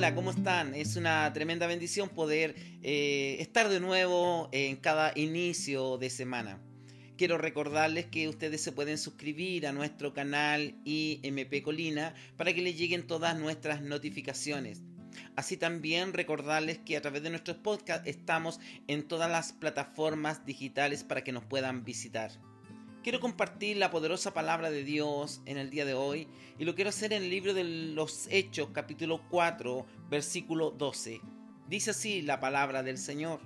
Hola, ¿cómo están? Es una tremenda bendición poder eh, estar de nuevo en cada inicio de semana. Quiero recordarles que ustedes se pueden suscribir a nuestro canal IMP Colina para que les lleguen todas nuestras notificaciones. Así también recordarles que a través de nuestros podcasts estamos en todas las plataformas digitales para que nos puedan visitar. Quiero compartir la poderosa palabra de Dios en el día de hoy y lo quiero hacer en el libro de los Hechos capítulo 4 versículo 12. Dice así la palabra del Señor.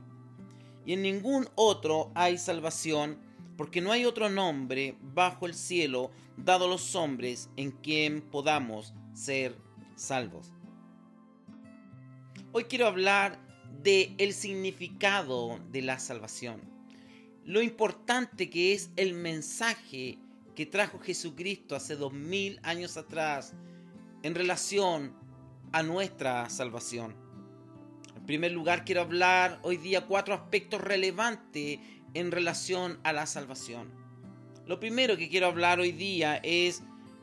Y en ningún otro hay salvación porque no hay otro nombre bajo el cielo dado a los hombres en quien podamos ser salvos. Hoy quiero hablar de el significado de la salvación lo importante que es el mensaje que trajo Jesucristo hace dos mil años atrás en relación a nuestra salvación. En primer lugar, quiero hablar hoy día cuatro aspectos relevantes en relación a la salvación. Lo primero que quiero hablar hoy día es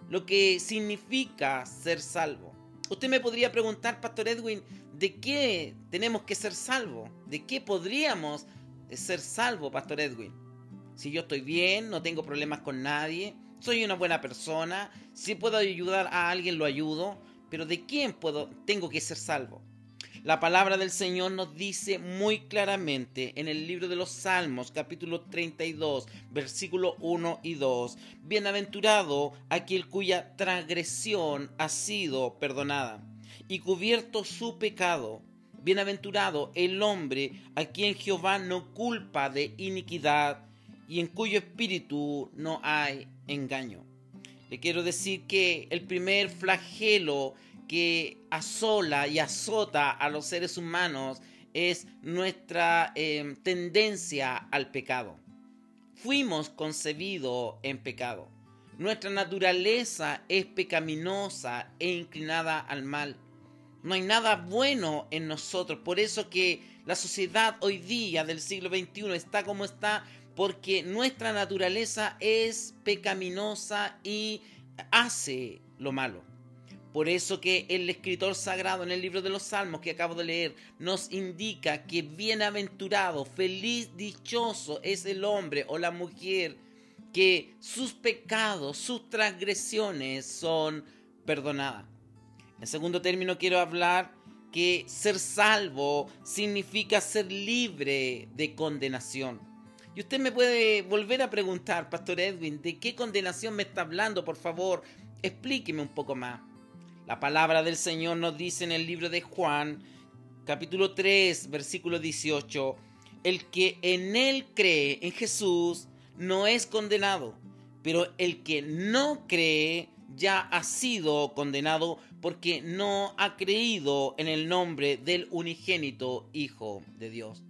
lo que significa ser salvo. Usted me podría preguntar, Pastor Edwin, ¿de qué tenemos que ser salvos? ¿De qué podríamos es ser salvo, Pastor Edwin. Si yo estoy bien, no tengo problemas con nadie, soy una buena persona, si puedo ayudar a alguien lo ayudo, pero ¿de quién puedo tengo que ser salvo? La palabra del Señor nos dice muy claramente en el libro de los Salmos, capítulo 32, versículo 1 y 2, Bienaventurado aquel cuya transgresión ha sido perdonada y cubierto su pecado. Bienaventurado el hombre a quien Jehová no culpa de iniquidad y en cuyo espíritu no hay engaño. Le quiero decir que el primer flagelo que asola y azota a los seres humanos es nuestra em, tendencia al pecado. Fuimos concebidos en pecado. Nuestra naturaleza es pecaminosa e inclinada al mal. No hay nada bueno en nosotros. Por eso que la sociedad hoy día del siglo XXI está como está, porque nuestra naturaleza es pecaminosa y hace lo malo. Por eso que el escritor sagrado en el libro de los Salmos que acabo de leer nos indica que bienaventurado, feliz, dichoso es el hombre o la mujer que sus pecados, sus transgresiones son perdonadas. En segundo término, quiero hablar que ser salvo significa ser libre de condenación. Y usted me puede volver a preguntar, Pastor Edwin, ¿de qué condenación me está hablando? Por favor, explíqueme un poco más. La palabra del Señor nos dice en el libro de Juan, capítulo 3, versículo 18, el que en él cree, en Jesús, no es condenado, pero el que no cree ya ha sido condenado porque no ha creído en el nombre del unigénito Hijo de Dios.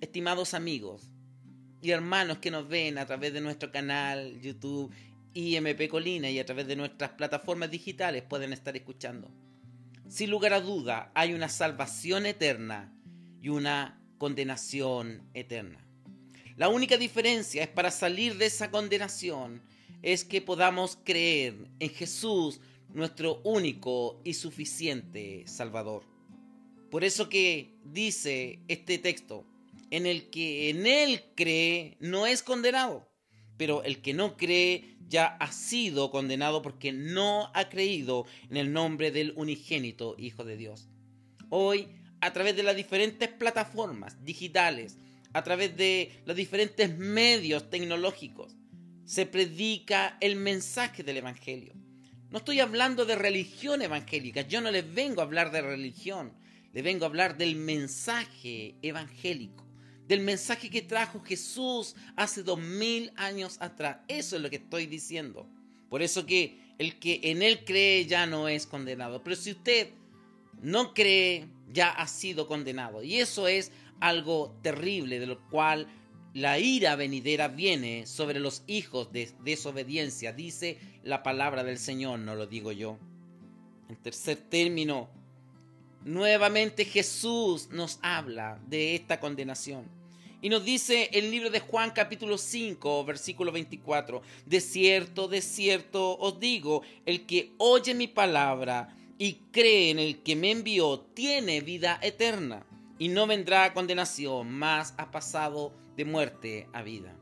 Estimados amigos y hermanos que nos ven a través de nuestro canal YouTube IMP Colina y a través de nuestras plataformas digitales pueden estar escuchando. Sin lugar a duda, hay una salvación eterna y una condenación eterna. La única diferencia es para salir de esa condenación es que podamos creer en Jesús, nuestro único y suficiente Salvador. Por eso que dice este texto, en el que en Él cree no es condenado, pero el que no cree ya ha sido condenado porque no ha creído en el nombre del unigénito Hijo de Dios. Hoy, a través de las diferentes plataformas digitales, a través de los diferentes medios tecnológicos, se predica el mensaje del Evangelio. No estoy hablando de religión evangélica, yo no les vengo a hablar de religión, les vengo a hablar del mensaje evangélico, del mensaje que trajo Jesús hace dos mil años atrás. Eso es lo que estoy diciendo. Por eso que el que en él cree ya no es condenado. Pero si usted no cree, ya ha sido condenado. Y eso es algo terrible de lo cual la ira venidera viene sobre los hijos de desobediencia, dice la palabra del Señor, no lo digo yo. En tercer término, nuevamente Jesús nos habla de esta condenación. Y nos dice el libro de Juan capítulo 5, versículo 24, de cierto, de cierto os digo, el que oye mi palabra y cree en el que me envió tiene vida eterna y no vendrá condenación, más ha pasado de muerte a vida.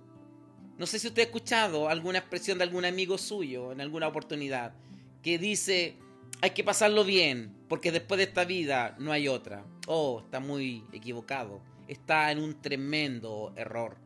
No sé si usted ha escuchado alguna expresión de algún amigo suyo en alguna oportunidad que dice, hay que pasarlo bien, porque después de esta vida no hay otra. Oh, está muy equivocado. Está en un tremendo error.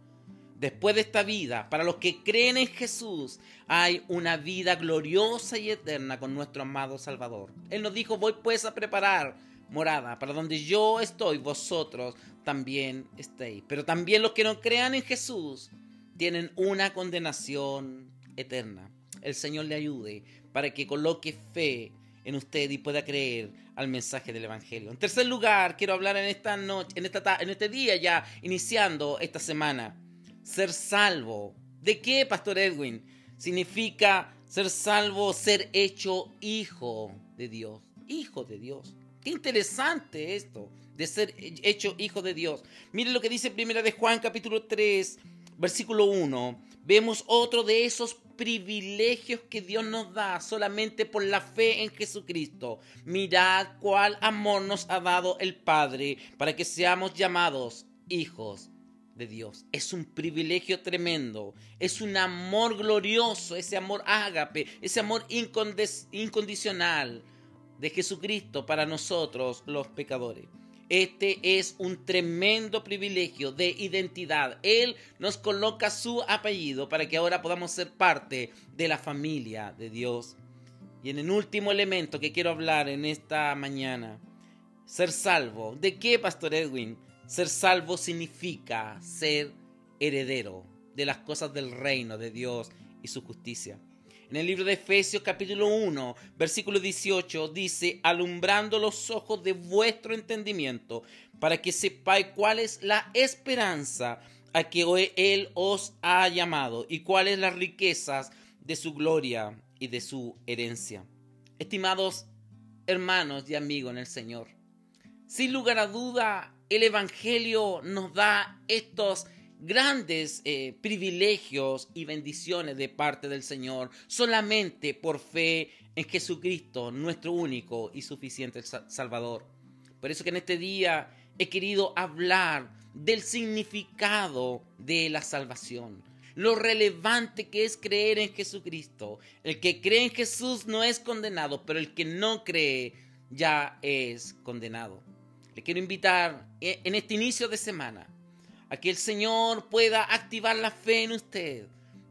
Después de esta vida, para los que creen en Jesús, hay una vida gloriosa y eterna con nuestro amado Salvador. Él nos dijo, voy pues a preparar morada, para donde yo estoy, vosotros también estéis. Pero también los que no crean en Jesús tienen una condenación eterna. El Señor le ayude para que coloque fe en usted y pueda creer al mensaje del Evangelio. En tercer lugar, quiero hablar en esta noche, en, esta, en este día ya, iniciando esta semana. Ser salvo. ¿De qué, Pastor Edwin? Significa ser salvo, ser hecho hijo de Dios. Hijo de Dios. Qué interesante esto de ser hecho hijo de Dios. Mire lo que dice Primera de Juan capítulo 3, versículo 1. Vemos otro de esos privilegios que Dios nos da solamente por la fe en Jesucristo. Mirad cuál amor nos ha dado el Padre para que seamos llamados hijos de Dios. Es un privilegio tremendo, es un amor glorioso, ese amor ágape, ese amor incondicional de Jesucristo para nosotros los pecadores. Este es un tremendo privilegio de identidad. Él nos coloca su apellido para que ahora podamos ser parte de la familia de Dios. Y en el último elemento que quiero hablar en esta mañana, ser salvo. ¿De qué, Pastor Edwin? Ser salvo significa ser heredero de las cosas del reino de Dios y su justicia. En el libro de Efesios capítulo 1, versículo 18 dice, alumbrando los ojos de vuestro entendimiento, para que sepáis cuál es la esperanza a que hoy Él os ha llamado y cuáles las riquezas de su gloria y de su herencia. Estimados hermanos y amigos en el Señor, sin lugar a duda, el Evangelio nos da estos grandes eh, privilegios y bendiciones de parte del Señor solamente por fe en Jesucristo, nuestro único y suficiente Salvador. Por eso que en este día he querido hablar del significado de la salvación, lo relevante que es creer en Jesucristo. El que cree en Jesús no es condenado, pero el que no cree ya es condenado. Le quiero invitar eh, en este inicio de semana a que el Señor pueda activar la fe en usted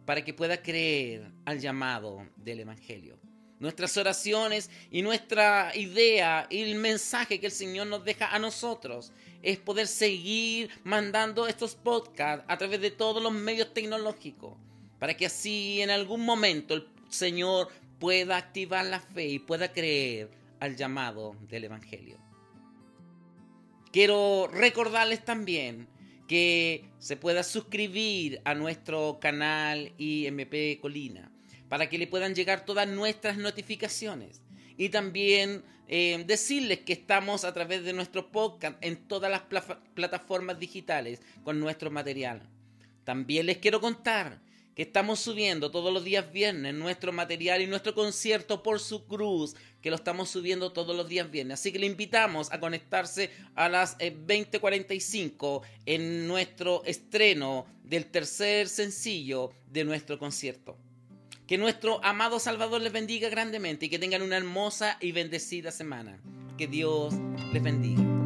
para que pueda creer al llamado del Evangelio. Nuestras oraciones y nuestra idea y el mensaje que el Señor nos deja a nosotros es poder seguir mandando estos podcasts a través de todos los medios tecnológicos para que así en algún momento el Señor pueda activar la fe y pueda creer al llamado del Evangelio. Quiero recordarles también que se pueda suscribir a nuestro canal IMP Colina para que le puedan llegar todas nuestras notificaciones. Y también eh, decirles que estamos a través de nuestro podcast en todas las plataformas digitales con nuestro material. También les quiero contar que estamos subiendo todos los días viernes nuestro material y nuestro concierto por su cruz, que lo estamos subiendo todos los días viernes. Así que le invitamos a conectarse a las 20:45 eh, en nuestro estreno del tercer sencillo de nuestro concierto. Que nuestro amado Salvador les bendiga grandemente y que tengan una hermosa y bendecida semana. Que Dios les bendiga.